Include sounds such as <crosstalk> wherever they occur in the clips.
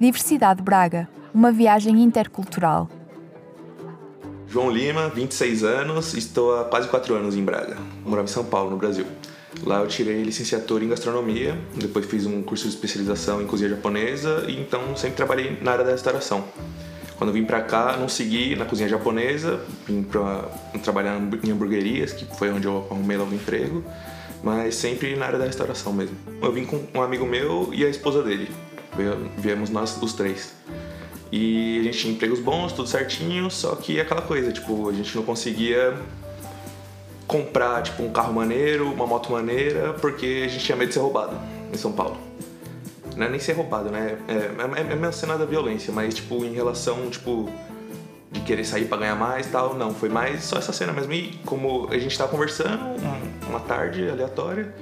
Diversidade Braga, uma viagem intercultural. João Lima, 26 anos, estou há quase 4 anos em Braga. Morava em São Paulo, no Brasil. Lá eu tirei licenciatura em gastronomia, depois fiz um curso de especialização em cozinha japonesa e então sempre trabalhei na área da restauração. Quando vim pra cá, não segui na cozinha japonesa, vim pra trabalhar em hamburguerias, que foi onde eu arrumei logo emprego, mas sempre na área da restauração mesmo. Eu vim com um amigo meu e a esposa dele. Viemos nós os três. E a gente tinha empregos bons, tudo certinho, só que aquela coisa, tipo, a gente não conseguia comprar, tipo, um carro maneiro, uma moto maneira, porque a gente tinha medo de ser roubado em São Paulo. Não é nem ser roubado, né? É, é, é cena da violência, mas, tipo, em relação, tipo, de querer sair para ganhar mais tal, não. Foi mais só essa cena mesmo. E como a gente tava conversando uma tarde aleatória,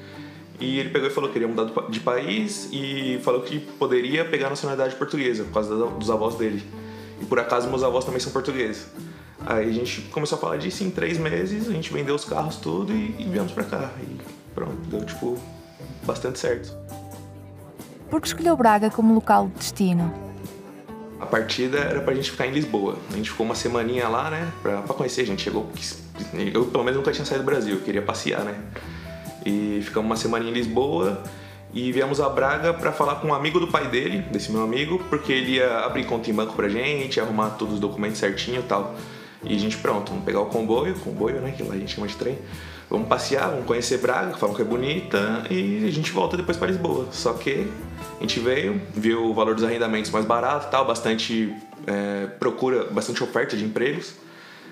e ele pegou e falou que queria mudar de país e falou que poderia pegar a nacionalidade portuguesa por causa dos avós dele. E por acaso meus avós também são portugueses. Aí a gente começou a falar disso em três meses, a gente vendeu os carros tudo e, e viemos pra cá. E pronto, deu tipo bastante certo. Por que escolheu Braga como local de destino? A partida era pra gente ficar em Lisboa. A gente ficou uma semaninha lá, né, pra, pra conhecer. A gente chegou. Eu pelo menos nunca tinha saído do Brasil, eu queria passear, né. E ficamos uma semana em Lisboa e viemos a Braga para falar com um amigo do pai dele, desse meu amigo, porque ele ia abrir conta em banco pra gente, arrumar todos os documentos certinho e tal. E a gente, pronto, vamos pegar o comboio, comboio, né, que lá a gente chama de trem. Vamos passear, vamos conhecer Braga, falam que é bonita e a gente volta depois para Lisboa. Só que a gente veio, viu o valor dos arrendamentos mais barato tal, bastante é, procura, bastante oferta de empregos.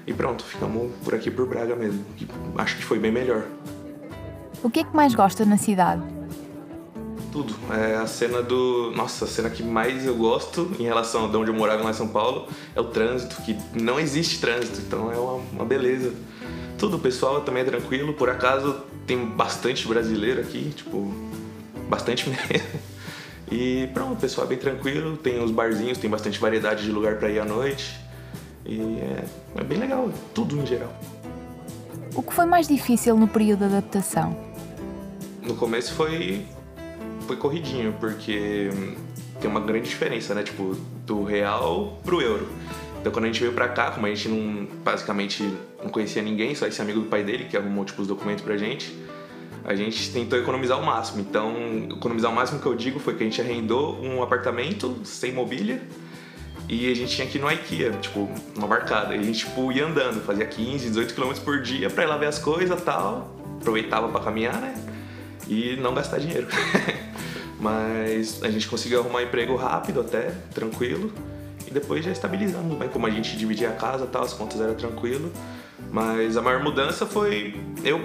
E pronto, ficamos por aqui por Braga mesmo. Acho que foi bem melhor. O que é que mais gosta na cidade? Tudo. É a cena do. Nossa, a cena que mais eu gosto em relação a de onde eu morava lá em São Paulo é o trânsito, que não existe trânsito, então é uma, uma beleza. Tudo, o pessoal também é tranquilo, por acaso tem bastante brasileiro aqui, tipo, bastante <laughs> mesmo. E pronto, o pessoal é bem tranquilo, tem os barzinhos, tem bastante variedade de lugar para ir à noite. E é, é bem legal, tudo em geral. O que foi mais difícil no período de adaptação? No começo foi foi corridinho, porque tem uma grande diferença, né? Tipo, do real pro euro. Então quando a gente veio pra cá, como a gente não basicamente não conhecia ninguém, só esse amigo do pai dele que arrumou tipo, os documentos pra gente, a gente tentou economizar o máximo. Então, economizar o máximo que eu digo foi que a gente arrendou um apartamento sem mobília e a gente tinha que ir no IKEA, tipo, uma marcada. E a gente tipo, ia andando, fazia 15, 18 km por dia pra ir lá ver as coisas tal. Aproveitava para caminhar, né? E não gastar dinheiro. <laughs> Mas a gente conseguiu arrumar um emprego rápido até, tranquilo, e depois já estabilizamos, bem como a gente dividia a casa tal, as contas eram tranquilo. Mas a maior mudança foi eu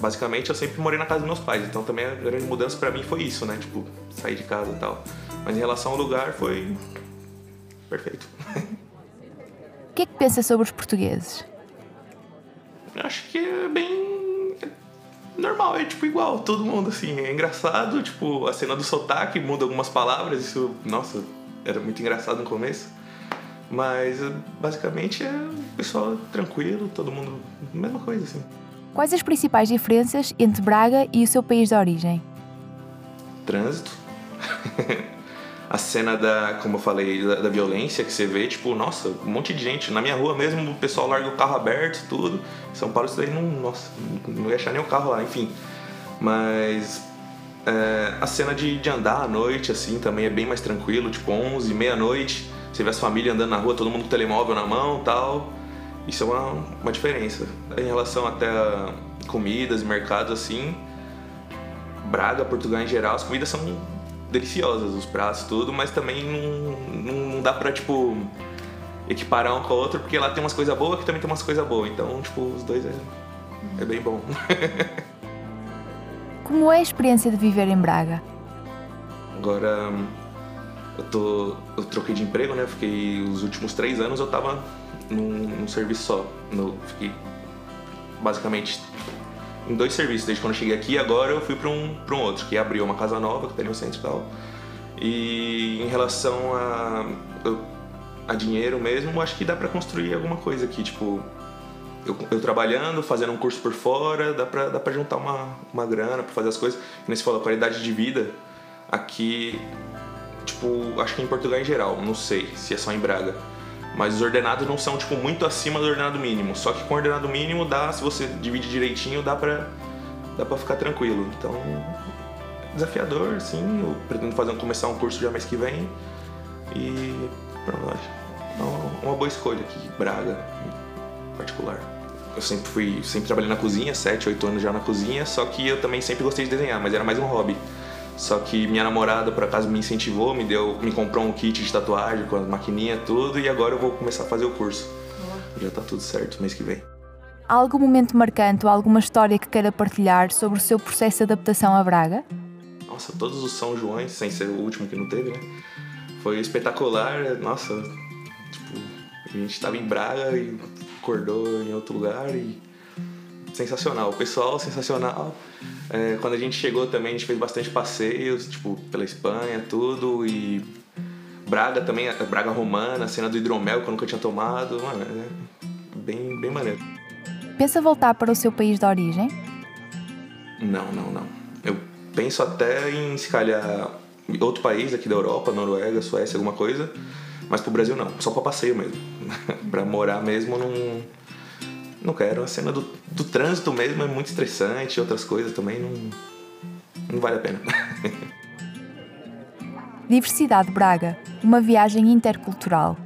basicamente eu sempre morei na casa dos meus pais, então também a grande mudança para mim foi isso, né? Tipo, sair de casa e tal. Mas em relação ao lugar foi perfeito. <laughs> O que é que pensa sobre os portugueses? É tipo igual, todo mundo assim. É engraçado, tipo, a cena do sotaque muda algumas palavras, isso, nossa, era muito engraçado no começo. Mas basicamente é o pessoal tranquilo, todo mundo, mesma coisa assim. Quais as principais diferenças entre Braga e o seu país de origem? Trânsito. <laughs> a cena da, como eu falei, da, da, violência que você vê, tipo, nossa, um monte de gente. Na minha rua mesmo, o pessoal larga o carro aberto, tudo. Em São Paulo isso daí não, nossa, não ia achar nem o carro lá, enfim. Mas é, a cena de, de andar à noite, assim, também é bem mais tranquilo, tipo 11, meia-noite. Você vê as famílias andando na rua, todo mundo com telemóvel na mão tal. Isso é uma, uma diferença. Em relação até a comidas mercados, assim, Braga, Portugal em geral, as comidas são deliciosas, os pratos, tudo, mas também não, não dá pra, tipo, equiparar um com o outro, porque lá tem umas coisas boas que também tem umas coisas boas. Então, tipo, os dois é, é bem bom. <laughs> Como é a experiência de viver em Braga? Agora, eu, tô, eu troquei de emprego, né? Fiquei os últimos três anos eu tava num, num serviço só. No, fiquei basicamente em dois serviços desde quando eu cheguei aqui. Agora eu fui para um, um outro, que abriu uma casa nova, que tá ali no centro e tal. E em relação a, a dinheiro mesmo, acho que dá para construir alguma coisa aqui, tipo. Eu, eu, trabalhando, fazendo um curso por fora, dá pra, dá pra juntar uma, uma grana pra fazer as coisas. E você falou, qualidade de vida aqui tipo, acho que em Portugal em geral, não sei se é só em Braga. Mas os ordenados não são, tipo, muito acima do ordenado mínimo. Só que com o ordenado mínimo dá, se você divide direitinho, dá pra, dá pra ficar tranquilo. Então, desafiador, sim. Eu pretendo fazer, começar um curso já mês que vem. E pronto, é uma boa escolha aqui, Braga, particular. Eu sempre fui, sempre trabalhei na cozinha, 7, 8 anos já na cozinha, só que eu também sempre gostei de desenhar, mas era mais um hobby. Só que minha namorada, por acaso, me incentivou, me deu, me comprou um kit de tatuagem com as maquininhas, tudo, e agora eu vou começar a fazer o curso. Já tá tudo certo mês que vem. Há algum momento marcante ou alguma história que queira partilhar sobre o seu processo de adaptação a Braga? Nossa, todos os São Joões, sem ser o último que não teve, né? Foi espetacular, nossa, a gente estava em Braga e acordou em outro lugar e sensacional. O pessoal sensacional. É, quando a gente chegou também, a gente fez bastante passeios, tipo, pela Espanha, tudo. E Braga também, a Braga romana, a cena do hidromel que eu nunca tinha tomado. Mano, é bem, bem maneiro. Pensa voltar para o seu país de origem? Não, não, não. Eu penso até em, se calhar, outro país aqui da Europa, Noruega, Suécia, alguma coisa. Mas pro Brasil não, só pra passeio mesmo. <laughs> pra morar mesmo não não quero. A cena do, do trânsito mesmo é muito estressante, outras coisas também não, não vale a pena. <laughs> Diversidade Braga, uma viagem intercultural.